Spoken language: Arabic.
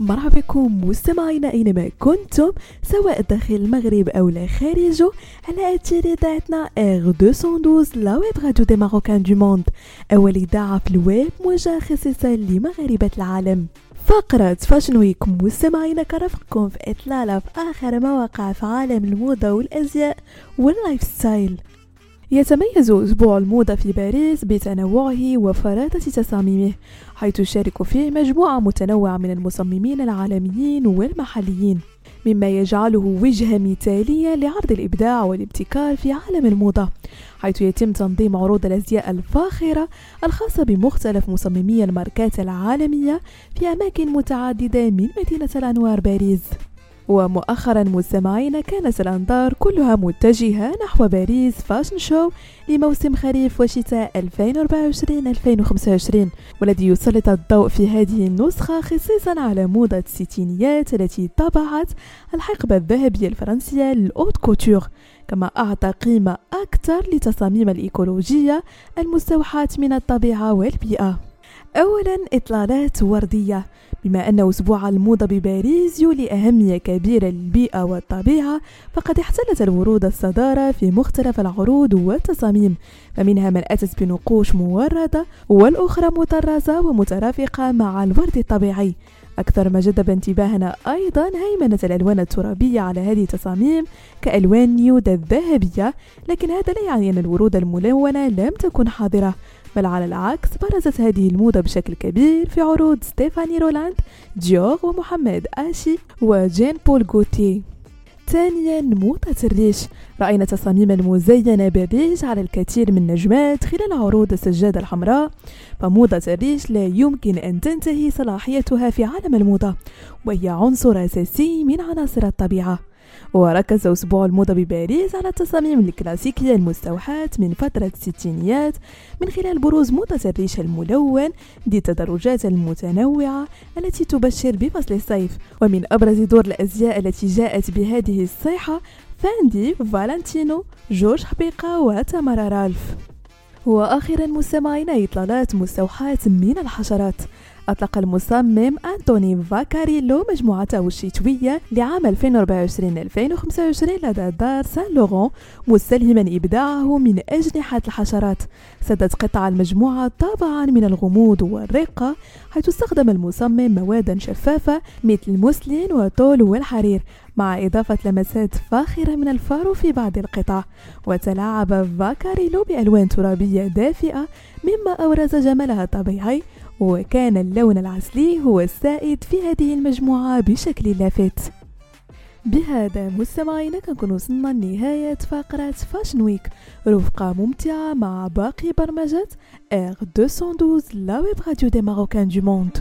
مرحبا بكم مستمعينا أينما كنتم سواء داخل المغرب أو لا خارجه على اثير اذاعتنا R212 la web radio des marocains du monde أول إذاعة في الويب موجهه خصيصا لمغاربة العالم. فقرة Fashion Week مستمعينا كرفقكم في إطلالة في آخر مواقع في عالم الموضة والأزياء وال lifestyle يتميز أسبوع الموضة في باريس بتنوعه وفرادة تصاميمه حيث يشارك فيه مجموعة متنوعة من المصممين العالميين والمحليين مما يجعله وجهة مثالية لعرض الإبداع والابتكار في عالم الموضة حيث يتم تنظيم عروض الأزياء الفاخرة الخاصة بمختلف مصممي الماركات العالمية في أماكن متعددة من مدينة الأنوار باريس. ومؤخرا مستمعين كانت الأنظار كلها متجهة نحو باريس فاشن شو لموسم خريف وشتاء 2024-2025 والذي يسلط الضوء في هذه النسخة خصيصا على موضة الستينيات التي طبعت الحقبة الذهبية الفرنسية للأوت كوتور كما أعطى قيمة أكثر لتصاميم الإيكولوجية المستوحاة من الطبيعة والبيئة. أولا إطلالات وردية بما أن أسبوع الموضة بباريس يولي أهمية كبيرة للبيئة والطبيعة فقد احتلت الورود الصدارة في مختلف العروض والتصاميم فمنها من أتت بنقوش موردة والأخرى مطرزة ومترافقة مع الورد الطبيعي. أكثر ما جذب انتباهنا أيضا هيمنة الألوان الترابية على هذه التصاميم كألوان nude الذهبية لكن هذا لا يعني أن الورود الملونة لم تكن حاضرة. بل على العكس برزت هذه الموضة بشكل كبير في عروض ستيفاني رولاند ديور ومحمد آشي وجين بول غوتي. ثانيا موضة الريش رأينا تصاميم المزينة بالريش على الكثير من النجمات خلال عروض السجادة الحمراء. فموضة الريش لا يمكن أن تنتهي صلاحيتها في عالم الموضة وهي عنصر أساسي من عناصر الطبيعة. وركز أسبوع الموضة بباريس على التصاميم الكلاسيكية المستوحاة من فترة الستينيات من خلال بروز موضة الريش الملون ذي التدرجات المتنوعة التي تبشر بفصل الصيف ومن أبرز دور الأزياء التي جاءت بهذه الصيحة فاندي فالنتينو جورج حبيقة وتمارا رالف. وآخرا مستمعينا إطلالات مستوحاة من الحشرات. أطلق المصمم أنتوني فاكاريلو مجموعته الشتوية لعام 2024-2025 لدى دار سان لورون مستلهما إبداعه من أجنحة الحشرات. جسدت قطع المجموعة طابعا من الغموض والرقة حيث استخدم المصمم مواد شفافة مثل الموسلين والتول والحرير مع إضافة لمسات فاخرة من الفرو في بعض القطع. وتلاعب فاكاريلو بألوان ترابية دافئة مما أبرز جمالها الطبيعي. وكان اللون العسلي هو السائد في هذه المجموعة بشكل لافت. بهذا مستمعينا كنكون وصلنا لنهاية فقرة Fashion Week رفقة ممتعة مع باقي برمجات R212 la web radio des Marocains du monde